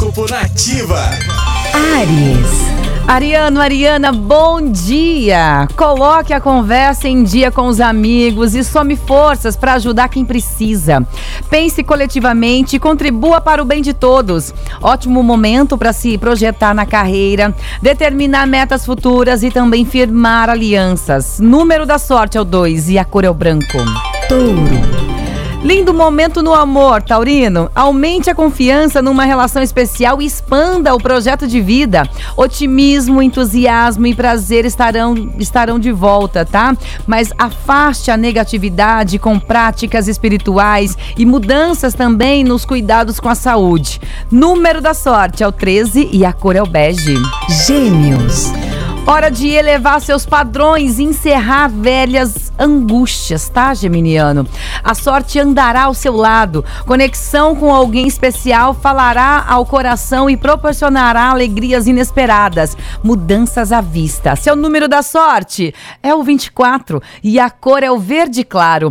Horóscopo Nativa. Ares. Ariano, Ariana, bom dia! Coloque a conversa em dia com os amigos e some forças para ajudar quem precisa. Pense coletivamente e contribua para o bem de todos. Ótimo momento para se projetar na carreira, determinar metas futuras e também firmar alianças. Número da sorte é o 2 e a cor é o branco. Touro. Lindo momento no amor, Taurino. Aumente a confiança numa relação especial e expanda o projeto de vida. Otimismo, entusiasmo e prazer estarão, estarão de volta, tá? Mas afaste a negatividade com práticas espirituais e mudanças também nos cuidados com a saúde. Número da sorte é o 13 e a cor é o bege. Gêmeos. Hora de elevar seus padrões e encerrar velhas angústias, tá, Geminiano? A sorte andará ao seu lado. Conexão com alguém especial falará ao coração e proporcionará alegrias inesperadas. Mudanças à vista. Seu número da sorte é o 24 e a cor é o verde claro.